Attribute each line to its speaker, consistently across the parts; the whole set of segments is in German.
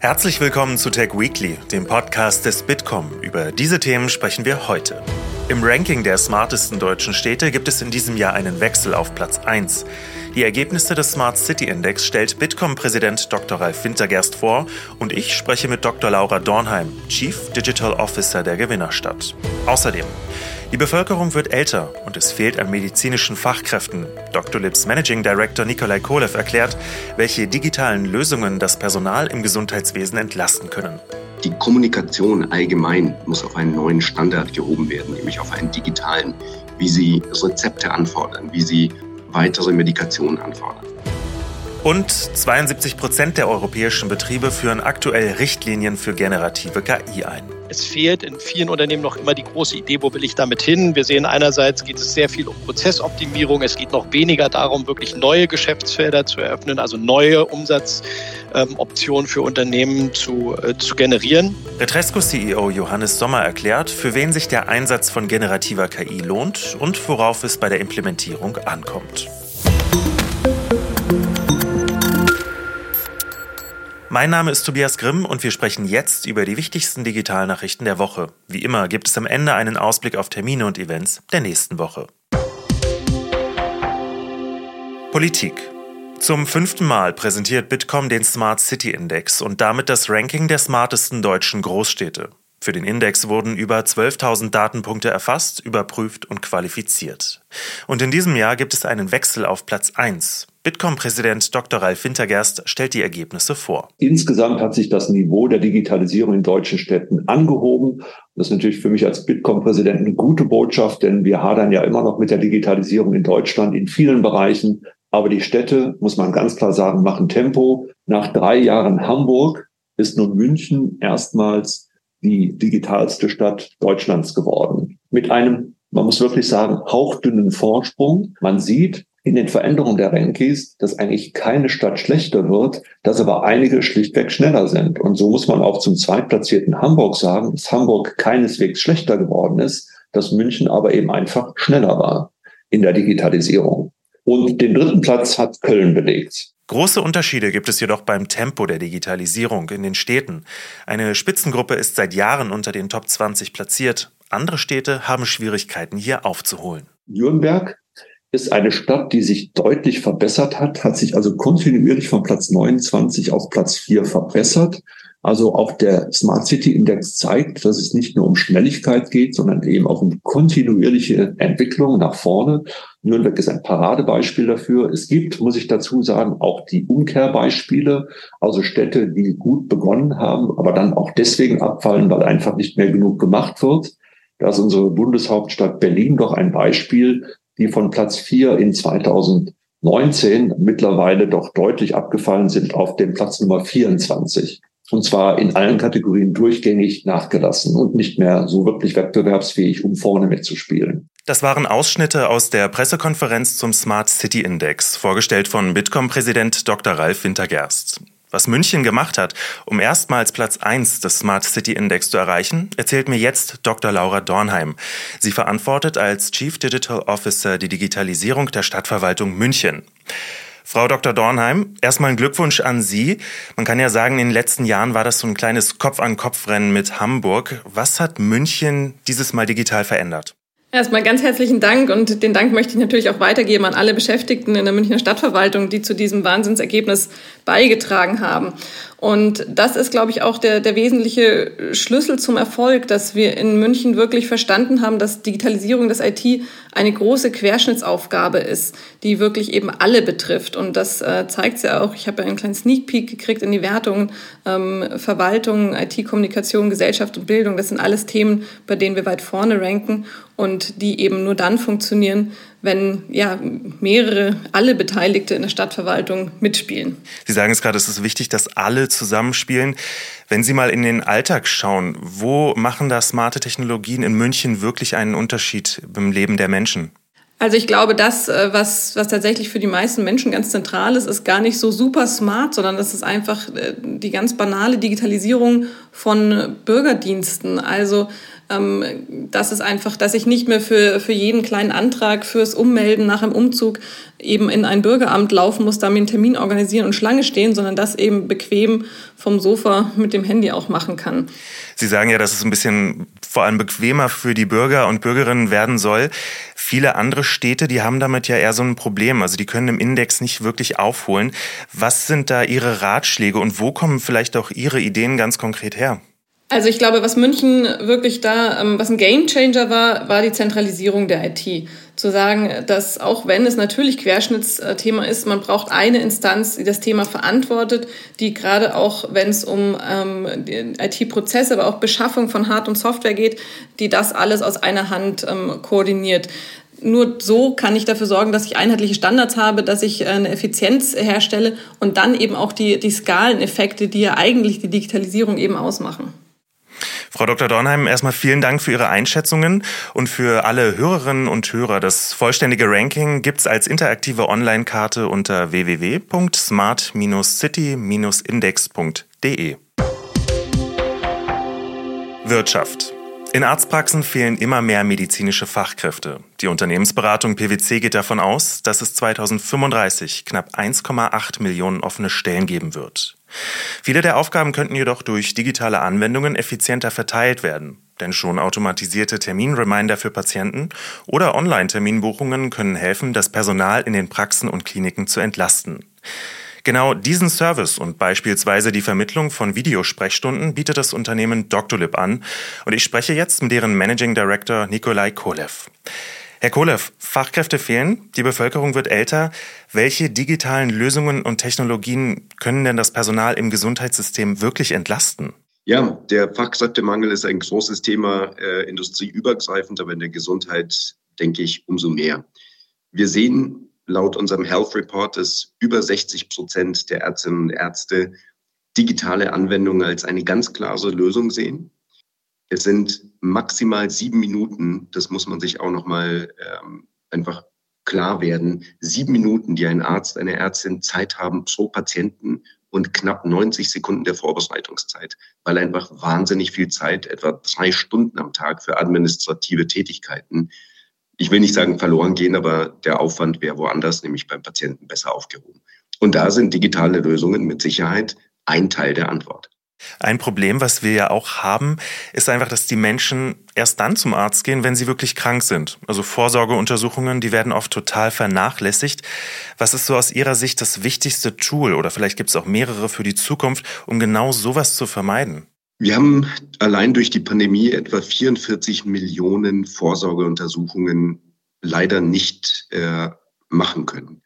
Speaker 1: Herzlich willkommen zu Tech Weekly, dem Podcast des Bitkom. Über diese Themen sprechen wir heute. Im Ranking der smartesten deutschen Städte gibt es in diesem Jahr einen Wechsel auf Platz 1. Die Ergebnisse des Smart City Index stellt Bitkom-Präsident Dr. Ralf Wintergerst vor und ich spreche mit Dr. Laura Dornheim, Chief Digital Officer der Gewinnerstadt. Außerdem die Bevölkerung wird älter und es fehlt an medizinischen Fachkräften. Dr. Lips Managing Director Nikolai Kolev erklärt, welche digitalen Lösungen das Personal im Gesundheitswesen entlasten können.
Speaker 2: Die Kommunikation allgemein muss auf einen neuen Standard gehoben werden, nämlich auf einen digitalen, wie sie Rezepte anfordern, wie sie weitere Medikationen anfordern.
Speaker 1: Und 72 Prozent der europäischen Betriebe führen aktuell Richtlinien für generative KI ein.
Speaker 3: Es fehlt in vielen Unternehmen noch immer die große Idee, wo will ich damit hin? Wir sehen einerseits geht es sehr viel um Prozessoptimierung. Es geht noch weniger darum, wirklich neue Geschäftsfelder zu eröffnen, also neue Umsatzoptionen für Unternehmen zu, äh, zu generieren.
Speaker 1: Retresco-CEO Johannes Sommer erklärt, für wen sich der Einsatz von generativer KI lohnt und worauf es bei der Implementierung ankommt. Mein Name ist Tobias Grimm und wir sprechen jetzt über die wichtigsten Digitalnachrichten der Woche. Wie immer gibt es am Ende einen Ausblick auf Termine und Events der nächsten Woche. Politik. Zum fünften Mal präsentiert Bitkom den Smart City Index und damit das Ranking der smartesten deutschen Großstädte. Für den Index wurden über 12.000 Datenpunkte erfasst, überprüft und qualifiziert. Und in diesem Jahr gibt es einen Wechsel auf Platz 1. Bitkom-Präsident Dr. Ralf Wintergerst stellt die Ergebnisse vor.
Speaker 4: Insgesamt hat sich das Niveau der Digitalisierung in deutschen Städten angehoben. Das ist natürlich für mich als Bitkom-Präsident eine gute Botschaft, denn wir hadern ja immer noch mit der Digitalisierung in Deutschland in vielen Bereichen. Aber die Städte, muss man ganz klar sagen, machen Tempo. Nach drei Jahren Hamburg ist nun München erstmals die digitalste Stadt Deutschlands geworden. Mit einem, man muss wirklich sagen, hauchdünnen Vorsprung. Man sieht in den Veränderungen der Rankings, dass eigentlich keine Stadt schlechter wird, dass aber einige schlichtweg schneller sind. Und so muss man auch zum zweitplatzierten Hamburg sagen, dass Hamburg keineswegs schlechter geworden ist, dass München aber eben einfach schneller war in der Digitalisierung. Und den dritten Platz hat Köln belegt.
Speaker 1: Große Unterschiede gibt es jedoch beim Tempo der Digitalisierung in den Städten. Eine Spitzengruppe ist seit Jahren unter den Top 20 platziert. Andere Städte haben Schwierigkeiten, hier aufzuholen.
Speaker 4: Nürnberg ist eine Stadt, die sich deutlich verbessert hat, hat sich also kontinuierlich von Platz 29 auf Platz 4 verbessert. Also auch der Smart City Index zeigt, dass es nicht nur um Schnelligkeit geht, sondern eben auch um kontinuierliche Entwicklung nach vorne. Nürnberg ist ein Paradebeispiel dafür. Es gibt, muss ich dazu sagen, auch die Umkehrbeispiele, also Städte, die gut begonnen haben, aber dann auch deswegen abfallen, weil einfach nicht mehr genug gemacht wird. Da ist unsere Bundeshauptstadt Berlin doch ein Beispiel, die von Platz vier in 2019 mittlerweile doch deutlich abgefallen sind auf dem Platz Nummer 24 und zwar in allen Kategorien durchgängig nachgelassen und nicht mehr so wirklich wettbewerbsfähig, um vorne mitzuspielen.
Speaker 1: Das waren Ausschnitte aus der Pressekonferenz zum Smart City Index, vorgestellt von Bitkom-Präsident Dr. Ralf Wintergerst. Was München gemacht hat, um erstmals Platz 1 des Smart City Index zu erreichen, erzählt mir jetzt Dr. Laura Dornheim. Sie verantwortet als Chief Digital Officer die Digitalisierung der Stadtverwaltung München. Frau Dr. Dornheim, erstmal ein Glückwunsch an Sie. Man kann ja sagen, in den letzten Jahren war das so ein kleines Kopf-an-Kopf-Rennen mit Hamburg. Was hat München dieses Mal digital verändert?
Speaker 5: Erstmal ganz herzlichen Dank und den Dank möchte ich natürlich auch weitergeben an alle Beschäftigten in der Münchner Stadtverwaltung, die zu diesem Wahnsinnsergebnis beigetragen haben. Und das ist, glaube ich, auch der, der wesentliche Schlüssel zum Erfolg, dass wir in München wirklich verstanden haben, dass Digitalisierung des IT eine große Querschnittsaufgabe ist, die wirklich eben alle betrifft. Und das äh, zeigt ja auch. Ich habe ja einen kleinen Sneak Peek gekriegt in die Wertungen. Ähm, Verwaltung, IT-Kommunikation, Gesellschaft und Bildung, das sind alles Themen, bei denen wir weit vorne ranken und die eben nur dann funktionieren, wenn ja mehrere, alle Beteiligte in der Stadtverwaltung mitspielen.
Speaker 1: Sie sagen es gerade, es ist wichtig, dass alle zusammenspielen. Wenn Sie mal in den Alltag schauen, wo machen da smarte Technologien in München wirklich einen Unterschied im Leben der Menschen?
Speaker 5: Also ich glaube, das, äh, was, was tatsächlich für die meisten Menschen ganz zentral ist, ist gar nicht so super smart, sondern das ist einfach äh, die ganz banale Digitalisierung von Bürgerdiensten. Also Ähm, das ist einfach, dass ich nicht mehr für, für jeden kleinen Antrag, fürs Ummelden nach einem Umzug eben in ein Bürgeramt laufen muss, da mir einen Termin organisieren und Schlange stehen, sondern das eben bequem vom Sofa mit dem Handy auch machen kann.
Speaker 1: Sie sagen ja, dass es ein bisschen vor allem bequemer für die Bürger und Bürgerinnen werden soll. Viele andere Städte, die haben damit ja eher so ein Problem. Also die können im Index nicht wirklich aufholen. Was sind da Ihre Ratschläge und wo kommen vielleicht auch Ihre Ideen ganz konkret her?
Speaker 5: Also ich glaube, was München wirklich da, ähm, was ein Gamechanger war, war die Zentralisierung der IT. Zu sagen, dass auch wenn es natürlich Querschnittsthema ist, man braucht eine Instanz, die das Thema verantwortet, die gerade auch, wenn es um ähm, IT-Prozesse, aber auch Beschaffung von Hard- und Software geht, die das alles aus einer Hand ähm, koordiniert. Nur so kann ich dafür sorgen, dass ich einheitliche Standards habe, dass ich eine Effizienz herstelle und dann eben auch die, die Skaleneffekte, die ja eigentlich die Digitalisierung eben ausmachen.
Speaker 1: Frau Dr. Dornheim, erstmal vielen Dank für Ihre Einschätzungen und für alle Hörerinnen und Hörer. Das vollständige Ranking gibt es als interaktive Online-Karte unter www.smart-city-index.de. Wirtschaft. In Arztpraxen fehlen immer mehr medizinische Fachkräfte. Die Unternehmensberatung PwC geht davon aus, dass es 2035 knapp 1,8 Millionen offene Stellen geben wird. Viele der Aufgaben könnten jedoch durch digitale Anwendungen effizienter verteilt werden. Denn schon automatisierte Terminreminder für Patienten oder Online-Terminbuchungen können helfen, das Personal in den Praxen und Kliniken zu entlasten. Genau diesen Service und beispielsweise die Vermittlung von Videosprechstunden bietet das Unternehmen Doctolib an und ich spreche jetzt mit deren Managing Director Nikolai Kolev. Herr Kolev, Fachkräfte fehlen, die Bevölkerung wird älter. Welche digitalen Lösungen und Technologien können denn das Personal im Gesundheitssystem wirklich entlasten?
Speaker 2: Ja, der Fachkräftemangel ist ein großes Thema, äh, industrieübergreifend, aber in der Gesundheit denke ich umso mehr. Wir sehen laut unserem Health Report, dass über 60 Prozent der Ärztinnen und Ärzte digitale Anwendungen als eine ganz klare Lösung sehen. Es sind maximal sieben Minuten, das muss man sich auch nochmal ähm, einfach klar werden, sieben Minuten, die ein Arzt, eine Ärztin Zeit haben pro Patienten und knapp 90 Sekunden der Vorbereitungszeit, weil einfach wahnsinnig viel Zeit, etwa drei Stunden am Tag für administrative Tätigkeiten, ich will nicht sagen verloren gehen, aber der Aufwand wäre woanders, nämlich beim Patienten besser aufgehoben. Und da sind digitale Lösungen mit Sicherheit ein Teil der Antwort.
Speaker 1: Ein Problem, was wir ja auch haben, ist einfach, dass die Menschen erst dann zum Arzt gehen, wenn sie wirklich krank sind. Also Vorsorgeuntersuchungen, die werden oft total vernachlässigt. Was ist so aus Ihrer Sicht das wichtigste Tool oder vielleicht gibt es auch mehrere für die Zukunft, um genau sowas zu vermeiden?
Speaker 2: Wir haben allein durch die Pandemie etwa 44 Millionen Vorsorgeuntersuchungen leider nicht äh, machen können.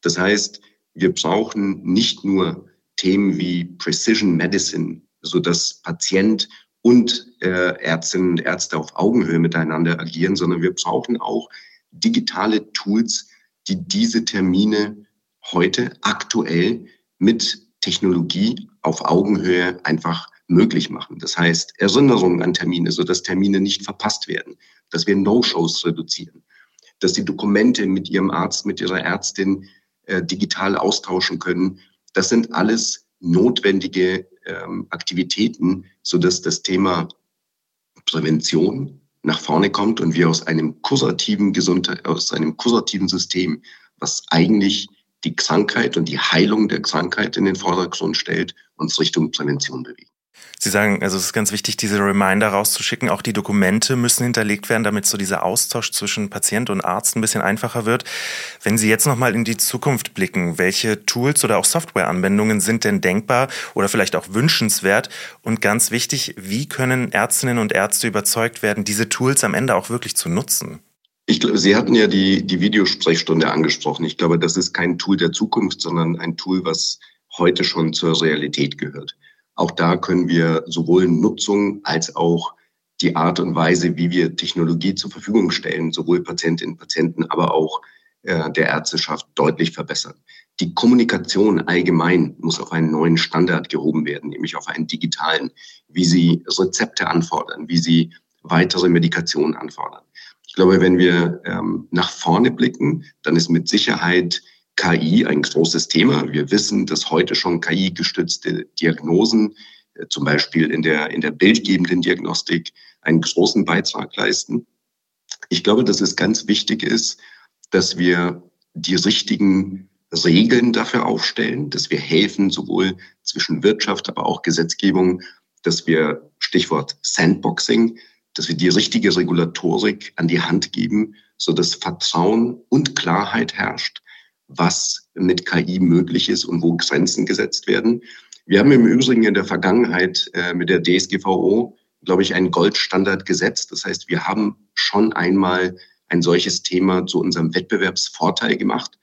Speaker 2: Das heißt, wir brauchen nicht nur Themen wie Precision Medicine, so dass Patient und äh, Ärztinnen und Ärzte auf Augenhöhe miteinander agieren, sondern wir brauchen auch digitale Tools, die diese Termine heute aktuell mit Technologie auf Augenhöhe einfach möglich machen. Das heißt, Erinnerungen an Termine, so dass Termine nicht verpasst werden, dass wir No-Shows reduzieren, dass die Dokumente mit ihrem Arzt, mit ihrer Ärztin äh, digital austauschen können das sind alles notwendige ähm, Aktivitäten, so dass das Thema Prävention nach vorne kommt und wir aus einem kursativen Gesundheit, aus einem kursativen System, was eigentlich die Krankheit und die Heilung der Krankheit in den Vordergrund stellt, uns Richtung Prävention bewegen.
Speaker 1: Sie sagen, also es ist ganz wichtig, diese Reminder rauszuschicken. Auch die Dokumente müssen hinterlegt werden, damit so dieser Austausch zwischen Patient und Arzt ein bisschen einfacher wird. Wenn Sie jetzt nochmal in die Zukunft blicken, welche Tools oder auch Softwareanwendungen sind denn denkbar oder vielleicht auch wünschenswert? Und ganz wichtig, wie können Ärztinnen und Ärzte überzeugt werden, diese Tools am Ende auch wirklich zu nutzen?
Speaker 2: Ich glaube, Sie hatten ja die, die Videosprechstunde angesprochen. Ich glaube, das ist kein Tool der Zukunft, sondern ein Tool, was heute schon zur Realität gehört. Auch da können wir sowohl Nutzung als auch die Art und Weise, wie wir Technologie zur Verfügung stellen, sowohl Patientinnen und Patienten, aber auch äh, der Ärzteschaft deutlich verbessern. Die Kommunikation allgemein muss auf einen neuen Standard gehoben werden, nämlich auf einen digitalen, wie sie Rezepte anfordern, wie sie weitere Medikationen anfordern. Ich glaube, wenn wir ähm, nach vorne blicken, dann ist mit Sicherheit KI ein großes Thema. Wir wissen, dass heute schon KI-gestützte Diagnosen, äh, zum Beispiel in der, in der bildgebenden Diagnostik, einen großen Beitrag leisten. Ich glaube, dass es ganz wichtig ist, dass wir die richtigen Regeln dafür aufstellen, dass wir helfen, sowohl zwischen Wirtschaft, aber auch Gesetzgebung, dass wir, Stichwort Sandboxing, dass wir die richtige Regulatorik an die Hand geben, so dass Vertrauen und Klarheit herrscht, was mit KI möglich ist und wo Grenzen gesetzt werden. Wir haben im Übrigen in der Vergangenheit äh, mit der DSGVO, glaube ich, einen Goldstandard gesetzt. Das heißt, wir haben schon einmal ein solches Thema zu unserem Wettbewerbsvorteil gemacht.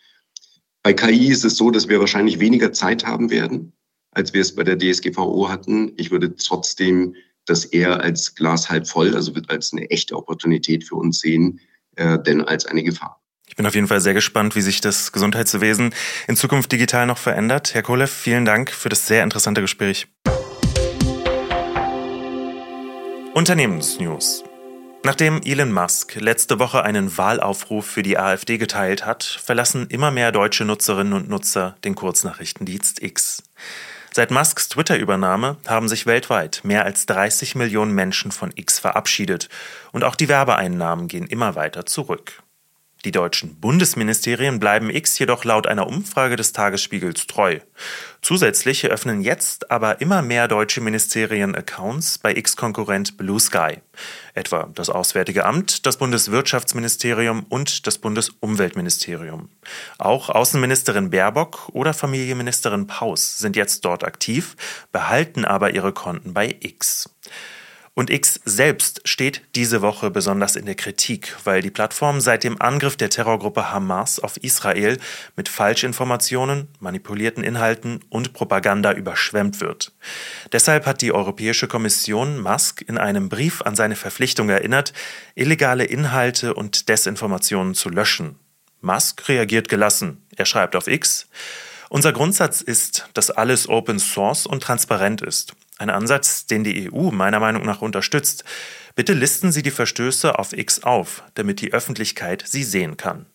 Speaker 2: Bei KI ist es so, dass wir wahrscheinlich weniger Zeit haben werden, als wir es bei der DSGVO hatten. Ich würde trotzdem das eher als Glas halb voll, also wird als eine echte Opportunität für uns sehen, äh, denn als eine Gefahr.
Speaker 1: Ich bin auf jeden Fall sehr gespannt, wie sich das Gesundheitswesen in Zukunft digital noch verändert. Herr Kolev, vielen Dank für das sehr interessante Gespräch. Unternehmensnews. Nachdem Elon Musk letzte Woche einen Wahlaufruf für die AfD geteilt hat, verlassen immer mehr deutsche Nutzerinnen und Nutzer den Kurznachrichtendienst X. Seit Musks Twitter-Übernahme haben sich weltweit mehr als 30 Millionen Menschen von X verabschiedet und auch die Werbeeinnahmen gehen immer weiter zurück. Die deutschen Bundesministerien bleiben X jedoch laut einer Umfrage des Tagesspiegels treu. Zusätzlich eröffnen jetzt aber immer mehr deutsche Ministerien Accounts bei X-Konkurrent Blue Sky, etwa das Auswärtige Amt, das Bundeswirtschaftsministerium und das Bundesumweltministerium. Auch Außenministerin Baerbock oder Familienministerin Paus sind jetzt dort aktiv, behalten aber ihre Konten bei X. Und X selbst steht diese Woche besonders in der Kritik, weil die Plattform seit dem Angriff der Terrorgruppe Hamas auf Israel mit Falschinformationen, manipulierten Inhalten und Propaganda überschwemmt wird. Deshalb hat die Europäische Kommission Musk in einem Brief an seine Verpflichtung erinnert, illegale Inhalte und Desinformationen zu löschen. Musk reagiert gelassen. Er schreibt auf X, unser Grundsatz ist, dass alles Open Source und transparent ist. Ein Ansatz, den die EU meiner Meinung nach unterstützt. Bitte listen Sie die Verstöße auf X auf, damit die Öffentlichkeit sie sehen kann.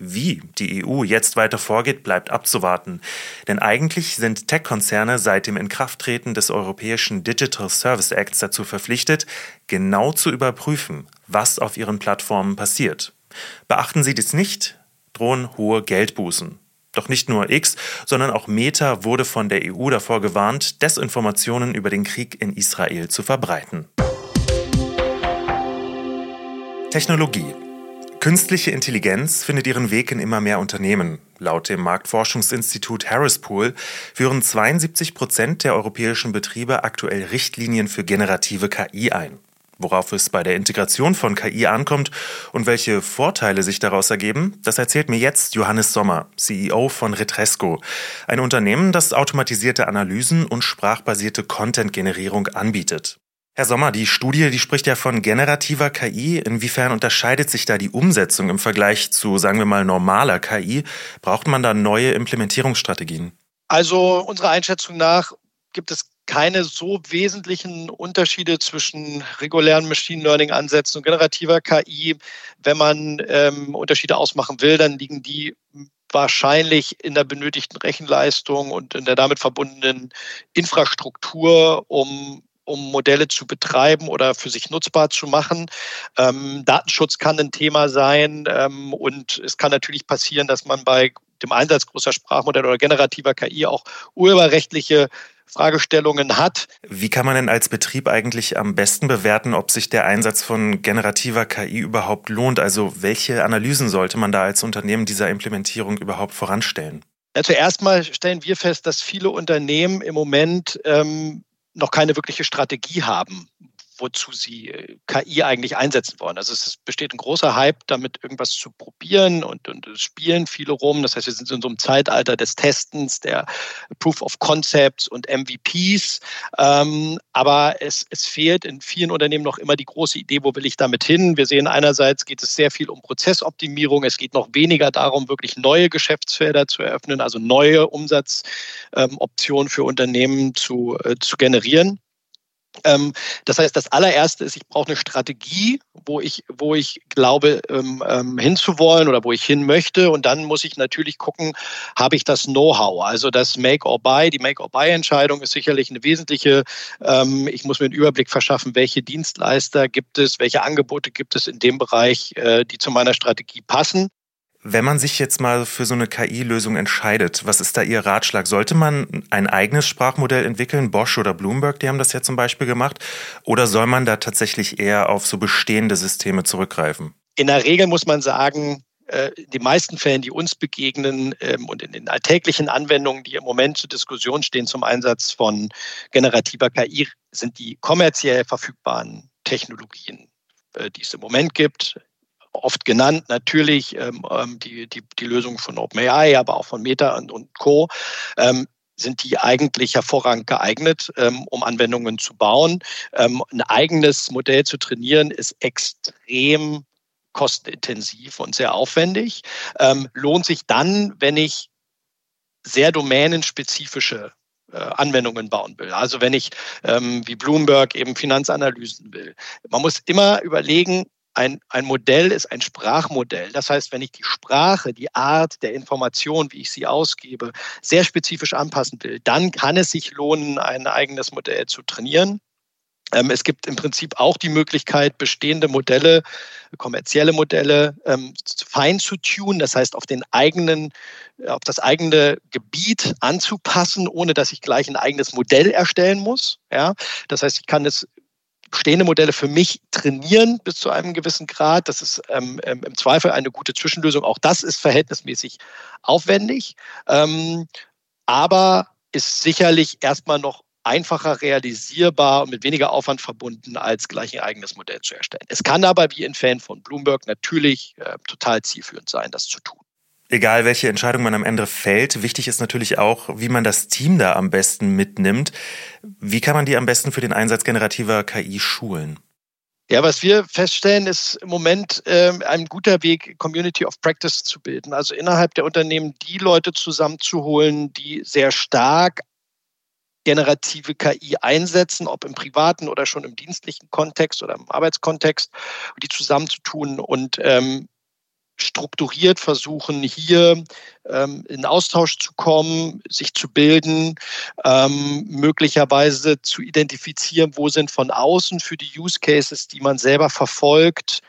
Speaker 1: Wie die EU jetzt weiter vorgeht, bleibt abzuwarten. Denn eigentlich sind Tech-Konzerne seit dem Inkrafttreten des Europäischen Digital Service Acts dazu verpflichtet, genau zu überprüfen, was auf ihren Plattformen passiert. Beachten sie dies nicht, drohen hohe Geldbußen. Doch nicht nur X, sondern auch Meta wurde von der EU davor gewarnt, Desinformationen über den Krieg in Israel zu verbreiten. Technologie. Künstliche Intelligenz findet ihren Weg in immer mehr Unternehmen. Laut dem Marktforschungsinstitut Harris Pool führen 72 Prozent der europäischen Betriebe aktuell Richtlinien für generative KI ein. Worauf es bei der Integration von KI ankommt und welche Vorteile sich daraus ergeben, das erzählt mir jetzt Johannes Sommer, CEO von Retresco, ein Unternehmen, das automatisierte Analysen und sprachbasierte Content-Generierung anbietet. Herr Sommer, die Studie, die spricht ja von generativer KI. Inwiefern unterscheidet sich da die Umsetzung im Vergleich zu, sagen wir mal, normaler KI? Braucht man da neue Implementierungsstrategien?
Speaker 3: Also unserer Einschätzung nach gibt es keine so wesentlichen Unterschiede zwischen regulären Machine Learning-Ansätzen und generativer KI. Wenn man ähm, Unterschiede ausmachen will, dann liegen die wahrscheinlich in der benötigten Rechenleistung und in der damit verbundenen Infrastruktur, um um Modelle zu betreiben oder für sich nutzbar zu machen. Ähm, Datenschutz kann ein Thema sein ähm, und es kann natürlich passieren, dass man bei dem Einsatz großer Sprachmodelle oder generativer KI auch urheberrechtliche Fragestellungen hat.
Speaker 1: Wie kann man denn als Betrieb eigentlich am besten bewerten, ob sich der Einsatz von generativer KI überhaupt lohnt? Also welche Analysen sollte man da als Unternehmen dieser Implementierung überhaupt voranstellen?
Speaker 3: Ja, zuerst mal stellen wir fest, dass viele Unternehmen im Moment ähm, noch keine wirkliche Strategie haben, wozu sie äh, KI eigentlich einsetzen wollen. Also es besteht ein großer Hype, damit irgendwas zu probieren und, und es spielen viele rum. Das heißt, wir sind in so einem Zeitalter des Testens, der Proof of Concepts und MVPs. Ähm, aber es, es fehlt in vielen Unternehmen noch immer die große Idee, wo will ich damit hin? Wir sehen einerseits geht es sehr viel um Prozessoptimierung. Es geht noch weniger darum, wirklich neue Geschäftsfelder zu eröffnen, also neue Umsatzoptionen ähm, für Unternehmen zu, äh, zu generieren. Ähm, das heißt, das allererste ist, ich brauche eine Strategie, wo ich, wo ich glaube, ähm, ähm, hinzuwollen oder wo ich hin möchte. Und dann muss ich natürlich gucken, habe ich das Know-how? Also das Make or Buy, die Make or Buy-Entscheidung ist sicherlich eine wesentliche. Ähm, ich muss mir einen Überblick verschaffen, welche Dienstleister gibt es, welche Angebote gibt es in dem Bereich, äh, die zu meiner Strategie passen.
Speaker 1: Wenn man sich jetzt mal für so eine KI-Lösung entscheidet, was ist da Ihr Ratschlag? Sollte man ein eigenes Sprachmodell entwickeln? Bosch oder Bloomberg, die haben das ja zum Beispiel gemacht. Oder soll man da tatsächlich eher auf so bestehende Systeme zurückgreifen?
Speaker 3: In der Regel muss man sagen, äh, in den meisten Fällen, die uns begegnen ähm, und in den alltäglichen Anwendungen, die im Moment zur Diskussion stehen zum Einsatz von generativer KI, sind die kommerziell verfügbaren Technologien, äh, die es im Moment gibt, oft genannt, natürlich ähm, ähm, die, die, die Lösung von OpenAI, aber auch von Meta und, und Co. Ähm, sind die eigentlich hervorragend geeignet, ähm, um Anwendungen zu bauen. Ähm, ein eigenes Modell zu trainieren ist extrem kostenintensiv und sehr aufwendig. Lohnt sich dann, wenn ich sehr domänenspezifische äh, Anwendungen bauen will. Also wenn ich wie Bloomberg eben Finanzanalysen will. Man muss immer überlegen, ein, ein Modell ist ein Sprachmodell. Das heißt, wenn ich die Sprache, die Art der Information, wie ich sie ausgebe, sehr spezifisch anpassen will, dann kann es sich lohnen, ein eigenes Modell zu trainieren. Ähm, es gibt im Prinzip auch die Möglichkeit, bestehende Modelle, kommerzielle Modelle ähm, fein zu tunen, das heißt auf den eigenen, auf das eigene Gebiet anzupassen, ohne dass ich gleich ein eigenes Modell erstellen muss. Ja, das heißt, ich kann es bestehende Modelle für mich trainieren bis zu einem gewissen Grad. Das ist ähm, ähm, im Zweifel eine gute Zwischenlösung. Auch das ist verhältnismäßig aufwendig, ähm, aber ist sicherlich erstmal noch einfacher realisierbar und mit weniger Aufwand verbunden, als gleich ein eigenes Modell zu erstellen. Es kann aber wie in Fan von Bloomberg natürlich äh, total zielführend sein, das zu tun
Speaker 1: egal welche Entscheidung man am Ende fällt, wichtig ist natürlich auch, wie man das Team da am besten mitnimmt. Wie kann man die am besten für den Einsatz generativer KI schulen?
Speaker 3: Ja, was wir feststellen, ist im Moment äh, ein guter Weg, Community of Practice zu bilden. Also innerhalb der Unternehmen die Leute zusammenzuholen, die sehr stark generative KI einsetzen, ob im privaten oder schon im dienstlichen Kontext oder im Arbeitskontext, die zusammenzutun und ähm, strukturiert versuchen, hier ähm, in Austausch zu kommen, sich zu bilden, ähm, möglicherweise zu identifizieren, wo sind von außen für die Use Cases, die man selber verfolgt,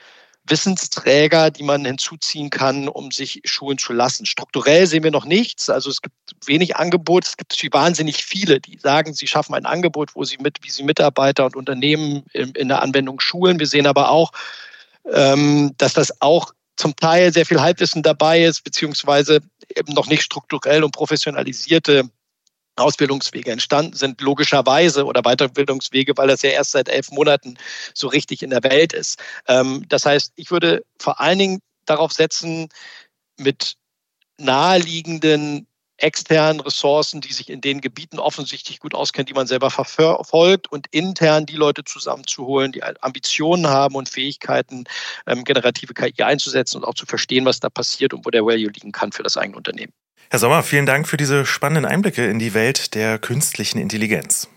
Speaker 3: Wissensträger, die man hinzuziehen kann, um sich schulen zu lassen. Strukturell sehen wir noch nichts. Also es gibt wenig Angebot. Es gibt wahnsinnig viele, die sagen, sie schaffen ein Angebot, wo sie mit, wie sie Mitarbeiter und Unternehmen in, in der Anwendung schulen. Wir sehen aber auch, ähm, dass das auch zum Teil sehr viel Halbwissen dabei ist, beziehungsweise eben noch nicht strukturell und professionalisierte Ausbildungswege entstanden sind, logischerweise oder Weiterbildungswege, weil das ja erst seit elf Monaten so richtig in der Welt ist. Ähm, das heißt, ich würde vor allen Dingen darauf setzen, mit naheliegenden externen Ressourcen, die sich in den Gebieten offensichtlich gut auskennen, die man selber verfolgt und intern die Leute zusammenzuholen, die Ambitionen haben und Fähigkeiten, ähm, generative KI einzusetzen und auch zu verstehen, was da passiert und wo der Value liegen kann für das eigene Unternehmen.
Speaker 1: Herr Sommer, vielen Dank für diese spannenden Einblicke in die Welt der künstlichen Intelligenz.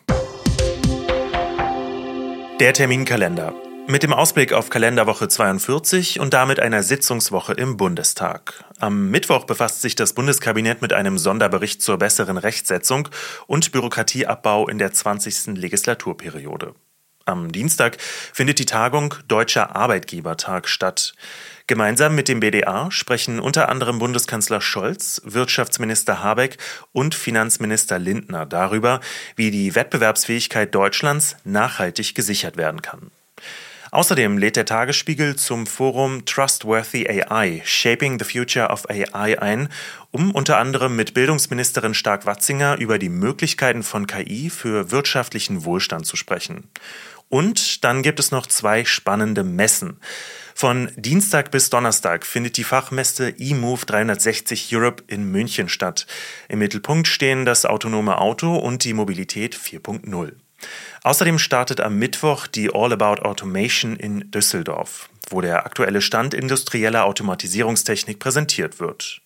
Speaker 1: Der Terminkalender. Mit dem Ausblick auf Kalenderwoche 42 und damit einer Sitzungswoche im Bundestag. Am Mittwoch befasst sich das Bundeskabinett mit einem Sonderbericht zur besseren Rechtsetzung und Bürokratieabbau in der 20. Legislaturperiode. Am Dienstag findet die Tagung Deutscher Arbeitgebertag statt. Gemeinsam mit dem BDA sprechen unter anderem Bundeskanzler Scholz, Wirtschaftsminister Habeck und Finanzminister Lindner darüber, wie die Wettbewerbsfähigkeit Deutschlands nachhaltig gesichert werden kann. Außerdem lädt der Tagesspiegel zum Forum Trustworthy AI Shaping the Future of AI ein, um unter anderem mit Bildungsministerin Stark-Watzinger über die Möglichkeiten von KI für wirtschaftlichen Wohlstand zu sprechen. Und dann gibt es noch zwei spannende Messen. Von Dienstag bis Donnerstag findet die Fachmesse eMove 360 Europe in München statt. Im Mittelpunkt stehen das autonome Auto und die Mobilität 4.0. Außerdem startet am Mittwoch die All About Automation in Düsseldorf, wo der aktuelle Stand industrieller Automatisierungstechnik präsentiert wird.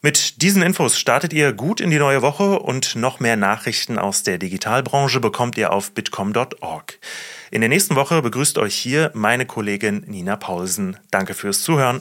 Speaker 1: Mit diesen Infos startet ihr gut in die neue Woche und noch mehr Nachrichten aus der Digitalbranche bekommt ihr auf bitkom.org. In der nächsten Woche begrüßt euch hier meine Kollegin Nina Paulsen. Danke fürs Zuhören.